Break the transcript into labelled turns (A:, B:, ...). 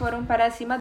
A: foram para cima